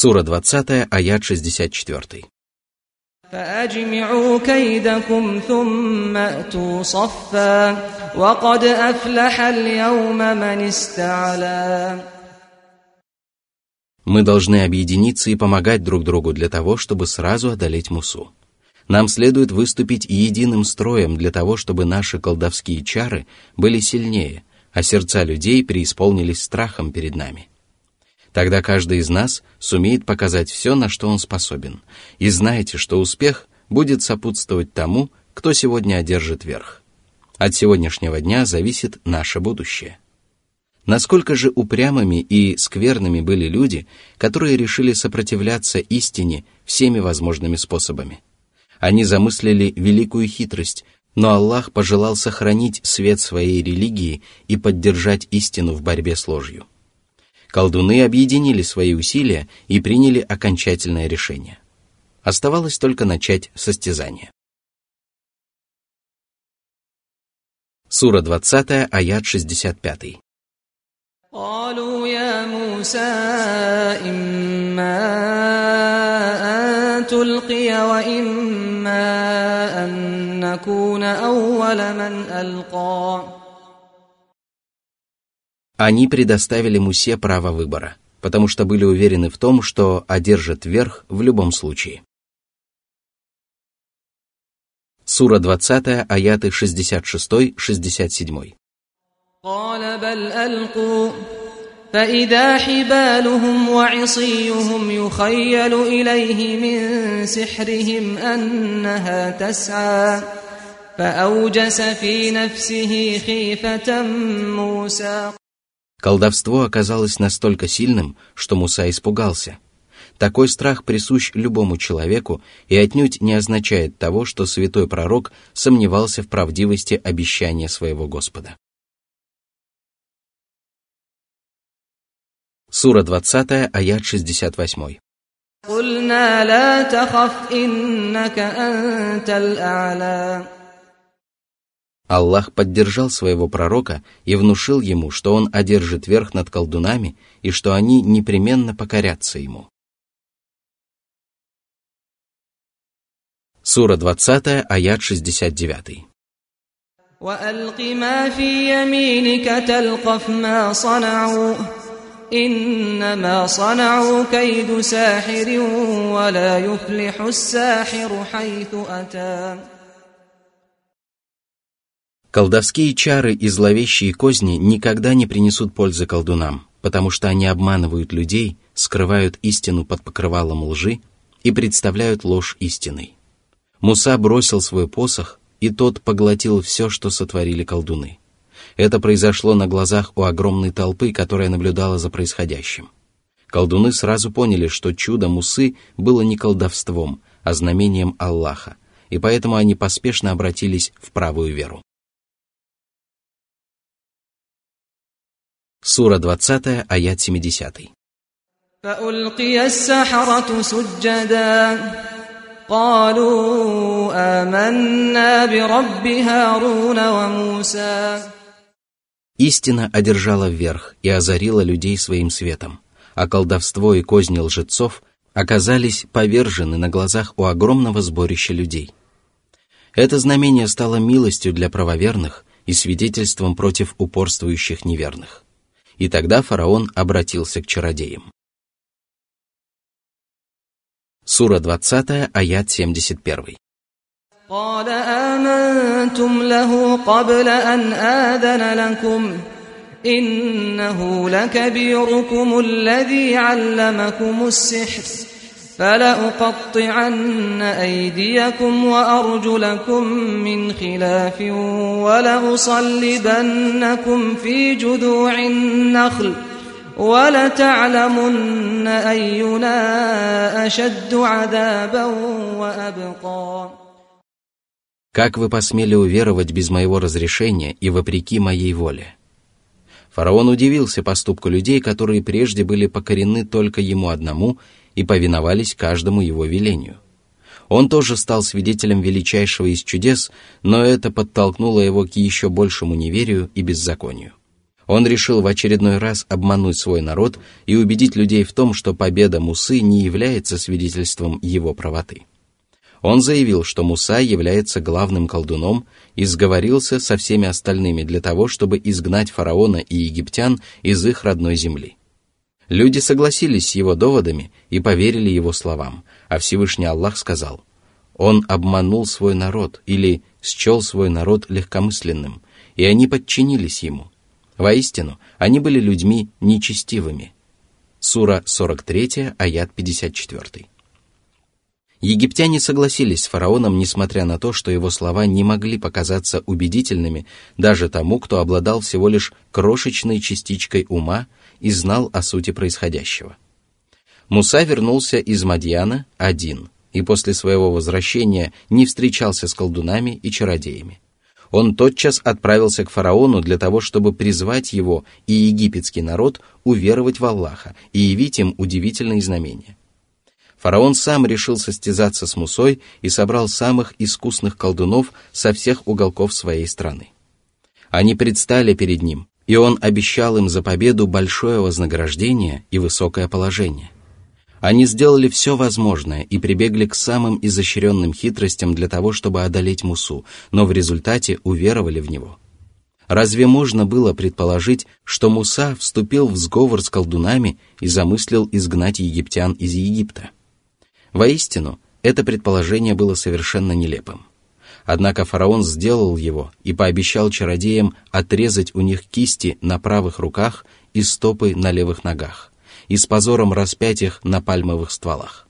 Сура 20, аят 64. فأجمعوا كيدكم ثم أتوا صفا وقد أفلح اليوم من استعلا Мы должны объединиться и помогать друг другу для того, чтобы сразу одолеть Мусу. Нам следует выступить единым строем для того, чтобы наши колдовские чары были сильнее, а сердца людей преисполнились страхом перед нами. Тогда каждый из нас сумеет показать все, на что он способен. И знайте, что успех будет сопутствовать тому, кто сегодня одержит верх. От сегодняшнего дня зависит наше будущее. Насколько же упрямыми и скверными были люди, которые решили сопротивляться истине всеми возможными способами. Они замыслили великую хитрость, но Аллах пожелал сохранить свет своей религии и поддержать истину в борьбе с ложью колдуны объединили свои усилия и приняли окончательное решение. Оставалось только начать состязание. Сура 20, аят 65. قالوا يا موسى إما أن تلقي وإما أن نكون أول من ألقى Они предоставили Мусе право выбора, потому что были уверены в том, что одержат верх в любом случае. Сура 20, аяты 66-67. فإذا حبالهم وعصيهم يخيل إليه من سحرهم أنها تسعى فأوجس في نفسه خيفة موسى Колдовство оказалось настолько сильным, что Муса испугался. Такой страх присущ любому человеку и отнюдь не означает того, что святой пророк сомневался в правдивости обещания своего Господа. Сура 20, аят 68. قلنا لا تخف إنك أنت الأعلى Аллах поддержал своего пророка и внушил ему, что он одержит верх над колдунами и что они непременно покорятся ему. Сура 20, аят 69. وألق ما في يمينك تلقف ما صنعوا إنما صنعوا كيد ساحر ولا يفلح الساحر حيث أتى Колдовские чары и зловещие козни никогда не принесут пользы колдунам, потому что они обманывают людей, скрывают истину под покрывалом лжи и представляют ложь истиной. Муса бросил свой посох, и тот поглотил все, что сотворили колдуны. Это произошло на глазах у огромной толпы, которая наблюдала за происходящим. Колдуны сразу поняли, что чудо Мусы было не колдовством, а знамением Аллаха, и поэтому они поспешно обратились в правую веру. Сура 20, аят 70. فألقي السحرة سجدا قالوا آمنا برب هارون وموسى Истина одержала вверх и озарила людей своим светом, а колдовство и козни лжецов оказались повержены на глазах у огромного сборища людей. Это знамение стало милостью для правоверных и свидетельством против упорствующих неверных и тогда фараон обратился к чародеям. Сура 20, аят 71. قال آمنتم له قبل أن آذن لكم إنه لكبيركم الذي علمكم السحر فلأقطعن أيديكم وأرجلكم من خلاف ولأصلبنكم في جذوع النخل ولتعلمن أينا أشد عذابا وأبقى Как вы посмели уверовать без моего разрешения и вопреки моей воле? Фараон удивился поступку людей, которые прежде были покорены только ему одному и повиновались каждому его велению. Он тоже стал свидетелем величайшего из чудес, но это подтолкнуло его к еще большему неверию и беззаконию. Он решил в очередной раз обмануть свой народ и убедить людей в том, что победа Мусы не является свидетельством его правоты. Он заявил, что Муса является главным колдуном и сговорился со всеми остальными для того, чтобы изгнать фараона и египтян из их родной земли. Люди согласились с его доводами и поверили его словам, а Всевышний Аллах сказал, «Он обманул свой народ» или «счел свой народ легкомысленным», и они подчинились ему. Воистину, они были людьми нечестивыми. Сура 43, аят 54. Египтяне согласились с фараоном, несмотря на то, что его слова не могли показаться убедительными даже тому, кто обладал всего лишь крошечной частичкой ума и знал о сути происходящего. Муса вернулся из Мадьяна один, и после своего возвращения не встречался с колдунами и чародеями. Он тотчас отправился к фараону для того, чтобы призвать его и египетский народ уверовать в Аллаха и явить им удивительные знамения. Фараон сам решил состязаться с Мусой и собрал самых искусных колдунов со всех уголков своей страны. Они предстали перед ним, и он обещал им за победу большое вознаграждение и высокое положение. Они сделали все возможное и прибегли к самым изощренным хитростям для того, чтобы одолеть Мусу, но в результате уверовали в него. Разве можно было предположить, что Муса вступил в сговор с колдунами и замыслил изгнать египтян из Египта? Воистину, это предположение было совершенно нелепым. Однако фараон сделал его и пообещал чародеям отрезать у них кисти на правых руках и стопы на левых ногах, и с позором распять их на пальмовых стволах.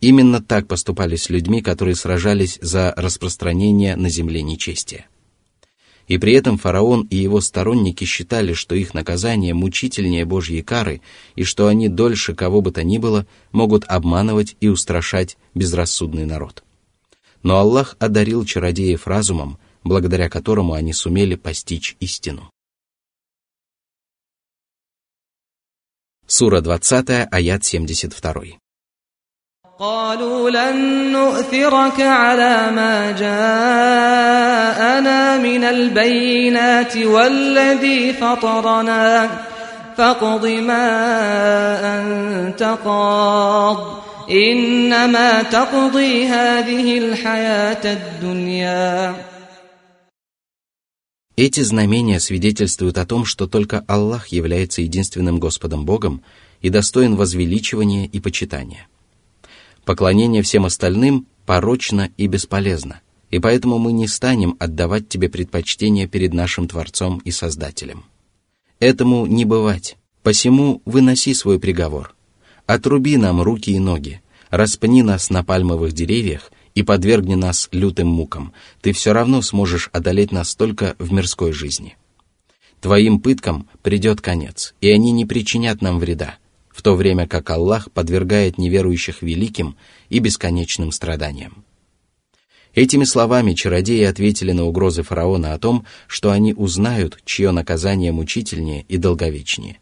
Именно так поступали с людьми, которые сражались за распространение на земле нечестия. И при этом фараон и его сторонники считали, что их наказание мучительнее Божьей кары, и что они дольше кого бы то ни было могут обманывать и устрашать безрассудный народ. Но Аллах одарил чародеев разумом, благодаря которому они сумели постичь истину. Сура 20, аят 72. قالوا لن نؤثرك على ما جاءنا من البينات والذي فطرنا فاقض ما أنت قاض إنما تقضي هذه الحياة الدنيا Эти знамения свидетельствуют о том, что только Аллах является единственным Господом Богом и достоин возвеличивания и почитания – Поклонение всем остальным порочно и бесполезно, и поэтому мы не станем отдавать тебе предпочтение перед нашим Творцом и Создателем. Этому не бывать, посему выноси свой приговор. Отруби нам руки и ноги, распни нас на пальмовых деревьях и подвергни нас лютым мукам, ты все равно сможешь одолеть нас только в мирской жизни. Твоим пыткам придет конец, и они не причинят нам вреда, в то время как Аллах подвергает неверующих великим и бесконечным страданиям. Этими словами чародеи ответили на угрозы фараона о том, что они узнают, чье наказание мучительнее и долговечнее.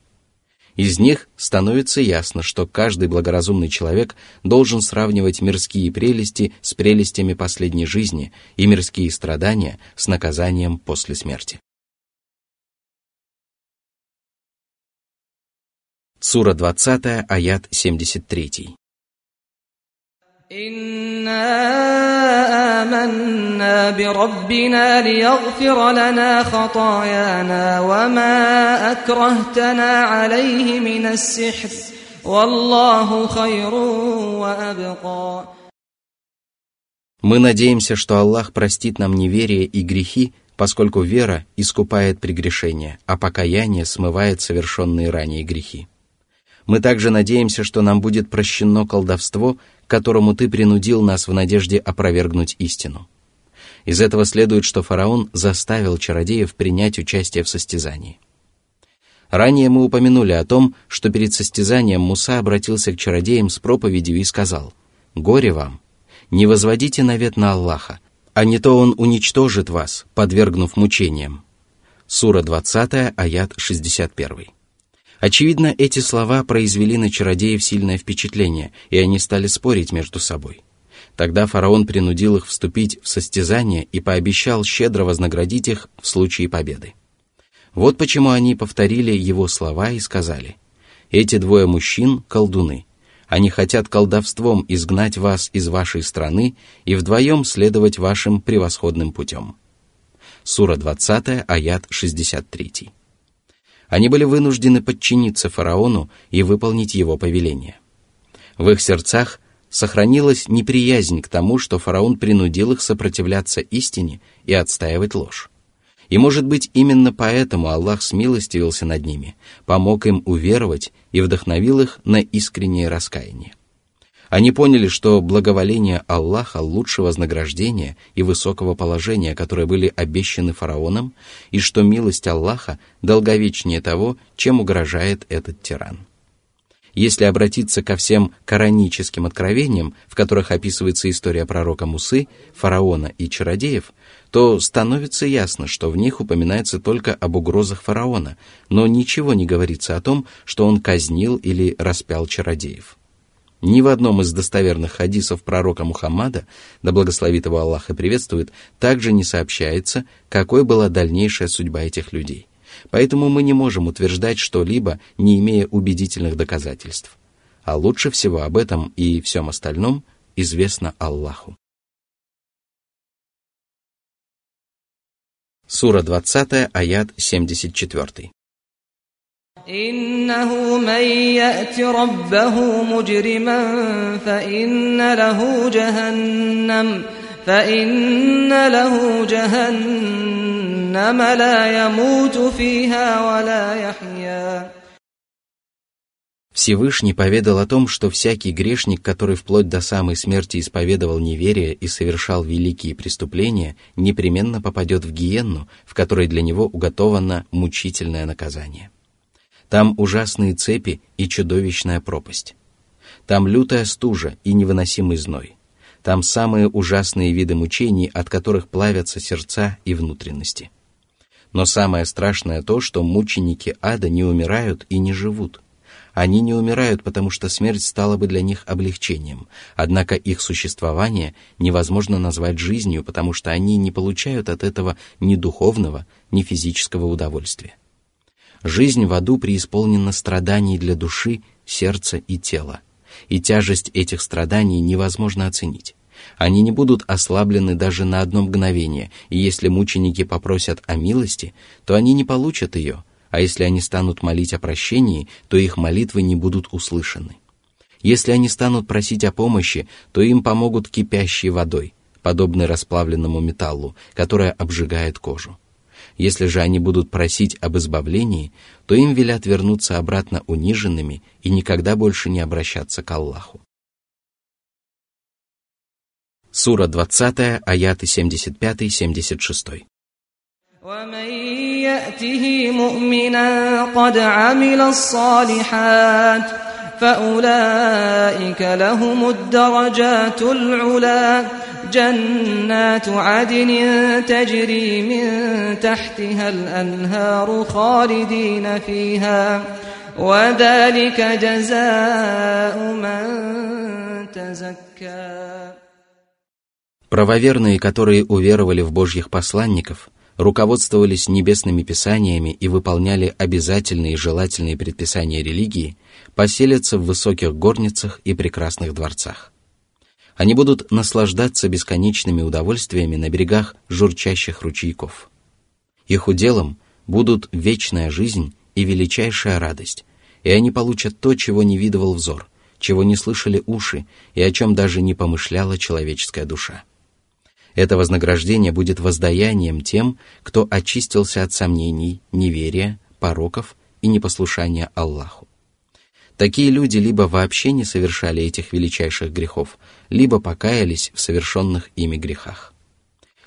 Из них становится ясно, что каждый благоразумный человек должен сравнивать мирские прелести с прелестями последней жизни и мирские страдания с наказанием после смерти. Сура 20, аят 73. إنا آمنا بربنا ليغفر لنا خطايانا وما أكرهتنا عليه من السحر والله خير وأبقى Мы надеемся, что Аллах простит нам неверие и грехи, поскольку вера искупает прегрешения, а покаяние смывает совершенные ранее грехи. Мы также надеемся, что нам будет прощено колдовство, которому ты принудил нас в надежде опровергнуть истину. Из этого следует, что фараон заставил чародеев принять участие в состязании. Ранее мы упомянули о том, что перед состязанием Муса обратился к чародеям с проповедью и сказал «Горе вам! Не возводите навет на Аллаха, а не то Он уничтожит вас, подвергнув мучениям». Сура 20, аят 61. Очевидно, эти слова произвели на чародеев сильное впечатление, и они стали спорить между собой. Тогда фараон принудил их вступить в состязание и пообещал щедро вознаградить их в случае победы. Вот почему они повторили его слова и сказали, «Эти двое мужчин – колдуны. Они хотят колдовством изгнать вас из вашей страны и вдвоем следовать вашим превосходным путем». Сура 20, аят 63. Они были вынуждены подчиниться фараону и выполнить его повеление. В их сердцах сохранилась неприязнь к тому, что фараон принудил их сопротивляться истине и отстаивать ложь. И, может быть, именно поэтому Аллах смилостивился над ними, помог им уверовать и вдохновил их на искреннее раскаяние. Они поняли, что благоволение Аллаха лучше вознаграждения и высокого положения, которые были обещаны фараоном, и что милость Аллаха долговечнее того, чем угрожает этот тиран. Если обратиться ко всем кораническим откровениям, в которых описывается история пророка Мусы, фараона и чародеев, то становится ясно, что в них упоминается только об угрозах фараона, но ничего не говорится о том, что он казнил или распял чародеев. Ни в одном из достоверных хадисов пророка Мухаммада, да благословит его Аллах и приветствует, также не сообщается, какой была дальнейшая судьба этих людей. Поэтому мы не можем утверждать что-либо, не имея убедительных доказательств. А лучше всего об этом и всем остальном известно Аллаху. Сура 20, аят 74. إنه من يأت ربه مجرما فإن له جهنم فإن له جهنم لا يموت فيها ولا يحيا Всевышний поведал о том, что всякий грешник, который вплоть до самой смерти исповедовал неверие и совершал великие преступления, непременно попадет в гиенну, в которой для него уготовано мучительное наказание. Там ужасные цепи и чудовищная пропасть. Там лютая стужа и невыносимый зной. Там самые ужасные виды мучений, от которых плавятся сердца и внутренности. Но самое страшное то, что мученики ада не умирают и не живут. Они не умирают, потому что смерть стала бы для них облегчением, однако их существование невозможно назвать жизнью, потому что они не получают от этого ни духовного, ни физического удовольствия. Жизнь в аду преисполнена страданий для души, сердца и тела – и тяжесть этих страданий невозможно оценить. Они не будут ослаблены даже на одно мгновение, и если мученики попросят о милости, то они не получат ее, а если они станут молить о прощении, то их молитвы не будут услышаны. Если они станут просить о помощи, то им помогут кипящей водой, подобной расплавленному металлу, которая обжигает кожу. Если же они будут просить об избавлении, то им велят вернуться обратно униженными и никогда больше не обращаться к Аллаху. Сура 20, аяты 75-76. ومن يأته مؤمنا قد عمل الصالحات فأولئك لهم الدرجات العلا جنات عدن تجري من تحتها الأنهار خالدين فيها وذلك جزاء من تزكى Правоверные, которые уверовали в Божьих посланников, руководствовались небесными писаниями и выполняли обязательные и желательные предписания религии, поселятся в высоких горницах и прекрасных дворцах. Они будут наслаждаться бесконечными удовольствиями на берегах журчащих ручейков. Их уделом будут вечная жизнь и величайшая радость, и они получат то, чего не видывал взор, чего не слышали уши и о чем даже не помышляла человеческая душа. Это вознаграждение будет воздаянием тем, кто очистился от сомнений, неверия, пороков и непослушания Аллаху. Такие люди либо вообще не совершали этих величайших грехов, либо покаялись в совершенных ими грехах.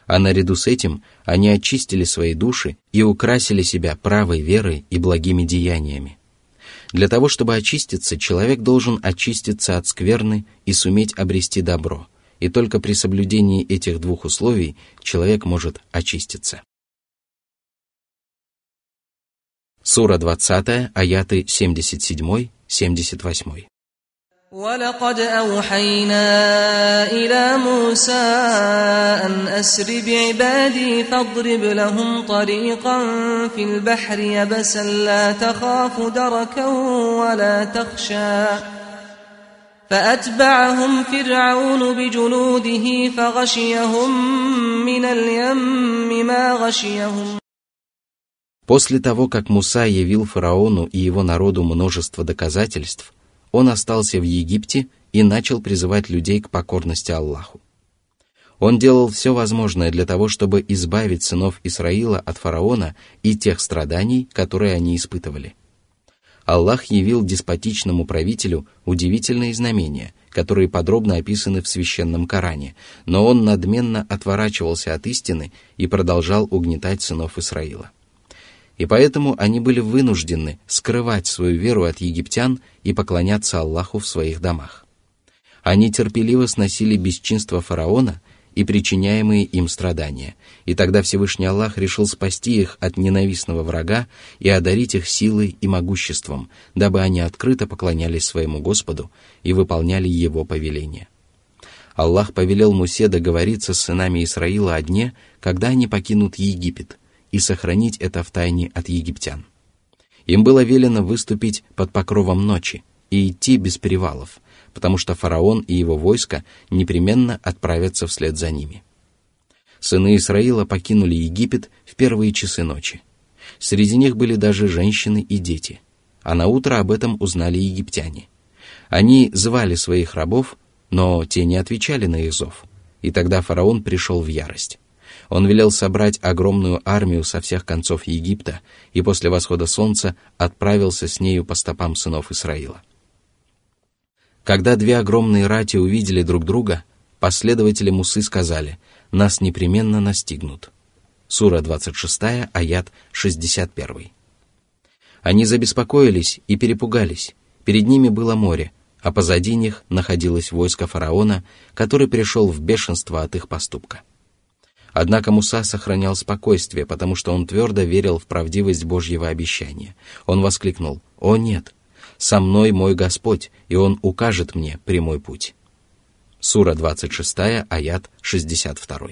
А наряду с этим они очистили свои души и украсили себя правой верой и благими деяниями. Для того, чтобы очиститься, человек должен очиститься от скверны и суметь обрести добро, и только при соблюдении этих двух условий человек может очиститься. Сура 20, аяты 77 78. ولقد أوحينا إلى موسى أن أسر بعبادي فاضرب لهم طريقا في البحر يبسا لا تخاف دركا ولا تخشى فأتبعهم فرعون بجنوده فغشيهم من اليم ما غشيهم После того, как Муса явил фараону и его народу множество доказательств, он остался в Египте и начал призывать людей к покорности Аллаху. Он делал все возможное для того, чтобы избавить сынов Исраила от фараона и тех страданий, которые они испытывали. Аллах явил деспотичному правителю удивительные знамения, которые подробно описаны в священном Коране, но он надменно отворачивался от истины и продолжал угнетать сынов Исраила и поэтому они были вынуждены скрывать свою веру от египтян и поклоняться Аллаху в своих домах. Они терпеливо сносили бесчинство фараона и причиняемые им страдания, и тогда Всевышний Аллах решил спасти их от ненавистного врага и одарить их силой и могуществом, дабы они открыто поклонялись своему Господу и выполняли Его повеления. Аллах повелел Мусе договориться с сынами Исраила о дне, когда они покинут Египет – и сохранить это в тайне от египтян. Им было велено выступить под покровом ночи и идти без перевалов, потому что фараон и его войско непременно отправятся вслед за ними. Сыны Исраила покинули Египет в первые часы ночи. Среди них были даже женщины и дети, а на утро об этом узнали египтяне. Они звали своих рабов, но те не отвечали на их зов, и тогда фараон пришел в ярость. Он велел собрать огромную армию со всех концов Египта и после восхода солнца отправился с нею по стопам сынов Исраила. Когда две огромные рати увидели друг друга, последователи Мусы сказали, «Нас непременно настигнут». Сура 26, аят 61. Они забеспокоились и перепугались. Перед ними было море, а позади них находилось войско фараона, который пришел в бешенство от их поступка. Однако Муса сохранял спокойствие, потому что он твердо верил в правдивость Божьего обещания. Он воскликнул «О нет! Со мной мой Господь, и Он укажет мне прямой путь». Сура 26, аят 62.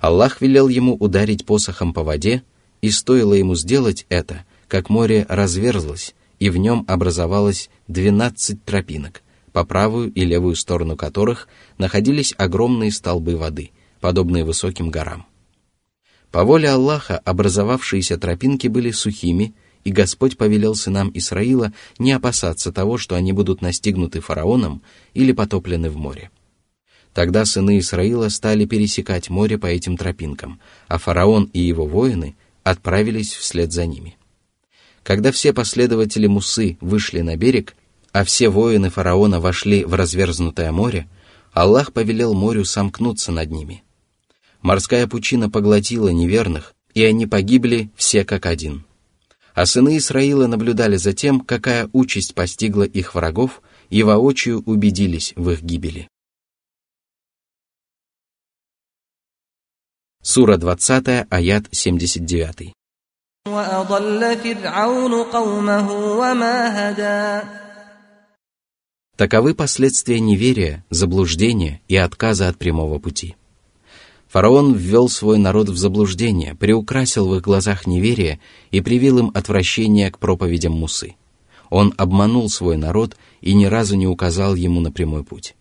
Аллах велел ему ударить посохом по воде, и стоило ему сделать это, как море разверзлось, и в нем образовалось двенадцать тропинок, по правую и левую сторону которых находились огромные столбы воды, подобные высоким горам. По воле Аллаха образовавшиеся тропинки были сухими, и Господь повелел сынам Исраила не опасаться того, что они будут настигнуты фараоном или потоплены в море. Тогда сыны Исраила стали пересекать море по этим тропинкам, а фараон и его воины отправились вслед за ними. Когда все последователи Мусы вышли на берег, а все воины фараона вошли в разверзнутое море, Аллах повелел морю сомкнуться над ними – Морская пучина поглотила неверных, и они погибли все как один. А сыны Исраила наблюдали за тем, какая участь постигла их врагов, и воочию убедились в их гибели. Сура 20, аят 79. Таковы последствия неверия, заблуждения и отказа от прямого пути. Фараон ввел свой народ в заблуждение, приукрасил в их глазах неверие и привил им отвращение к проповедям Мусы. Он обманул свой народ и ни разу не указал ему на прямой путь.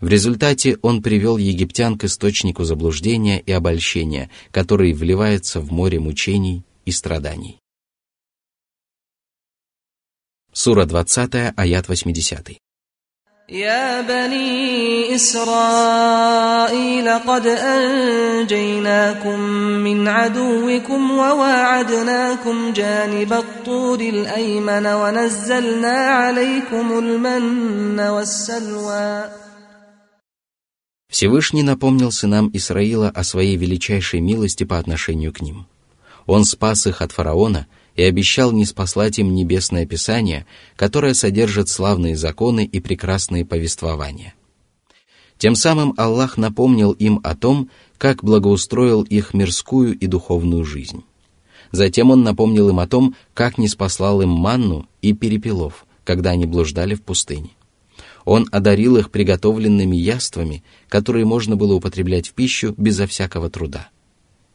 В результате он привел египтян к источнику заблуждения и обольщения, который вливается в море мучений и страданий. Сура 20, аят 80. يا بني إسرائيل قد أنجيناكم من عدوكم وواعدناكم جانب الطور الأيمن ونزلنا عليكم المن والسلوى Всевышний напомнил сынам Исраила о своей величайшей милости по отношению к ним. Он спас их от фараона – и обещал не спаслать им небесное Писание, которое содержит славные законы и прекрасные повествования. Тем самым Аллах напомнил им о том, как благоустроил их мирскую и духовную жизнь. Затем Он напомнил им о том, как не спаслал им манну и перепелов, когда они блуждали в пустыне. Он одарил их приготовленными яствами, которые можно было употреблять в пищу безо всякого труда.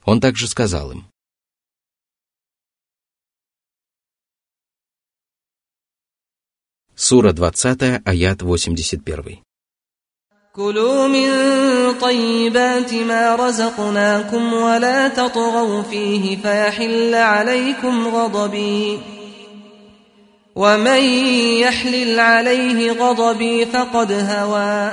Он также сказал им, Сура 20, аят 81. كلوا من طيبات ما رزقناكم ولا تطغوا فيه فيحل عليكم غضبي ومن يحلل عليه غضبي فقد هوى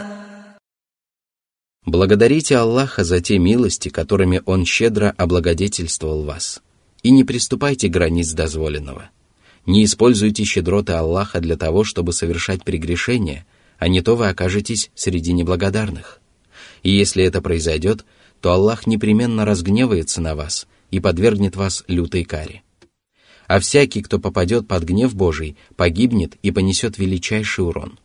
Благодарите Аллаха за те милости, которыми Он щедро облагодетельствовал вас, и не приступайте границ дозволенного. не используйте щедроты Аллаха для того, чтобы совершать прегрешения, а не то вы окажетесь среди неблагодарных. И если это произойдет, то Аллах непременно разгневается на вас и подвергнет вас лютой каре. А всякий, кто попадет под гнев Божий, погибнет и понесет величайший урон.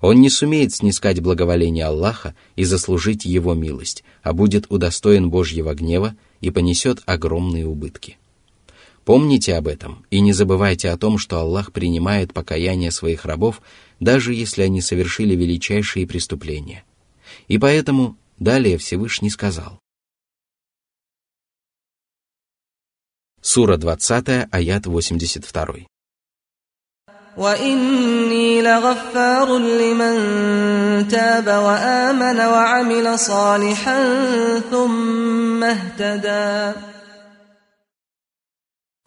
Он не сумеет снискать благоволение Аллаха и заслужить Его милость, а будет удостоен Божьего гнева и понесет огромные убытки. Помните об этом и не забывайте о том, что Аллах принимает покаяние своих рабов, даже если они совершили величайшие преступления. И поэтому далее Всевышний сказал. Сура 20, аят 82. وإني لغفار لمن تاب وآمن وعمل صالحا ثم اهتدى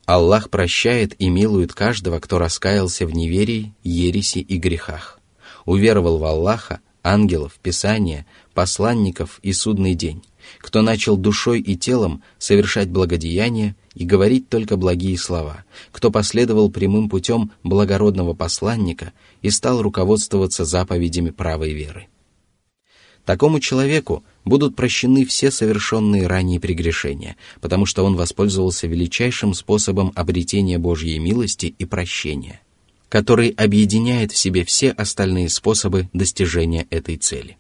Аллах прощает и милует каждого, кто раскаялся в неверии, ереси и грехах, уверовал в Аллаха, ангелов, Писание, посланников и судный день, кто начал душой и телом совершать благодеяния и говорить только благие слова, кто последовал прямым путем благородного посланника и стал руководствоваться заповедями правой веры. Такому человеку будут прощены все совершенные ранее прегрешения, потому что он воспользовался величайшим способом обретения Божьей милости и прощения, который объединяет в себе все остальные способы достижения этой цели.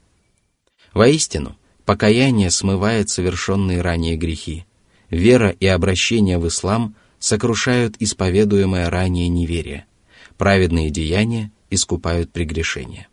Воистину, покаяние смывает совершенные ранее грехи, вера и обращение в ислам сокрушают исповедуемое ранее неверие, праведные деяния искупают прегрешения.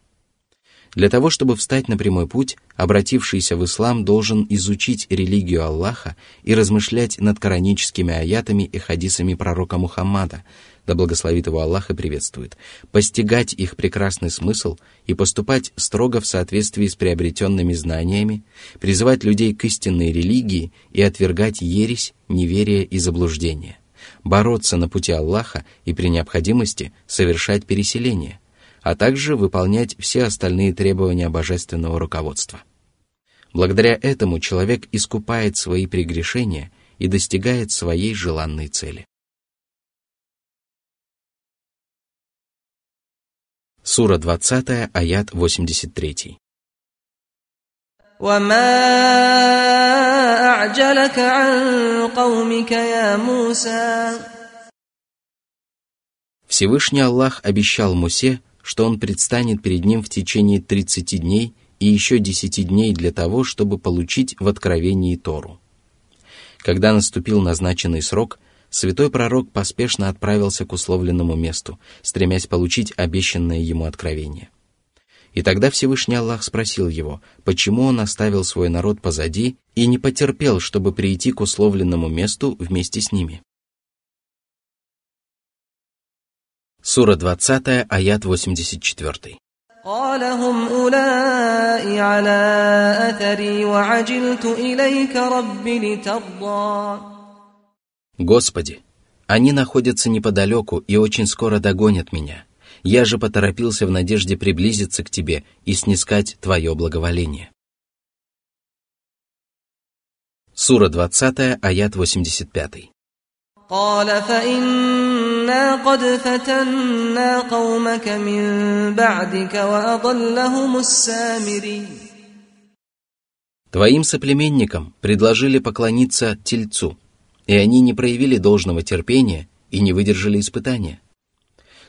Для того, чтобы встать на прямой путь, обратившийся в ислам должен изучить религию Аллаха и размышлять над кораническими аятами и хадисами пророка Мухаммада, да благословит его Аллах и приветствует, постигать их прекрасный смысл и поступать строго в соответствии с приобретенными знаниями, призывать людей к истинной религии и отвергать ересь, неверие и заблуждение, бороться на пути Аллаха и при необходимости совершать переселение – а также выполнять все остальные требования божественного руководства. Благодаря этому человек искупает свои прегрешения и достигает своей желанной цели. Сура 20, аят 83. Всевышний Аллах обещал Мусе, что он предстанет перед ним в течение 30 дней и еще 10 дней для того, чтобы получить в откровении Тору. Когда наступил назначенный срок, святой пророк поспешно отправился к условленному месту, стремясь получить обещанное ему откровение. И тогда Всевышний Аллах спросил его, почему он оставил свой народ позади и не потерпел, чтобы прийти к условленному месту вместе с ними. Сура 20, аят 84. Господи, они находятся неподалеку и очень скоро догонят меня. Я же поторопился в надежде приблизиться к Тебе и снискать Твое благоволение. Сура 20, аят 85. قال فإنا قد فتنا قومك من بعدك وأضلهم السامري Твоим соплеменникам предложили поклониться Тельцу, и они не проявили должного терпения и не выдержали испытания.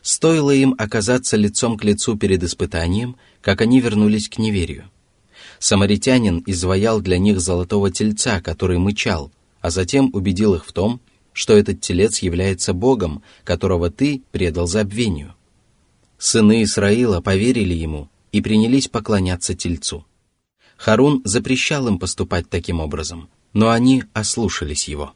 Стоило им оказаться лицом к лицу перед испытанием, как они вернулись к неверию. Самаритянин изваял для них золотого тельца, который мычал, а затем убедил их в том, что этот телец является Богом, которого ты предал забвению. Сыны Исраила поверили ему и принялись поклоняться Тельцу. Харун запрещал им поступать таким образом, но они ослушались его.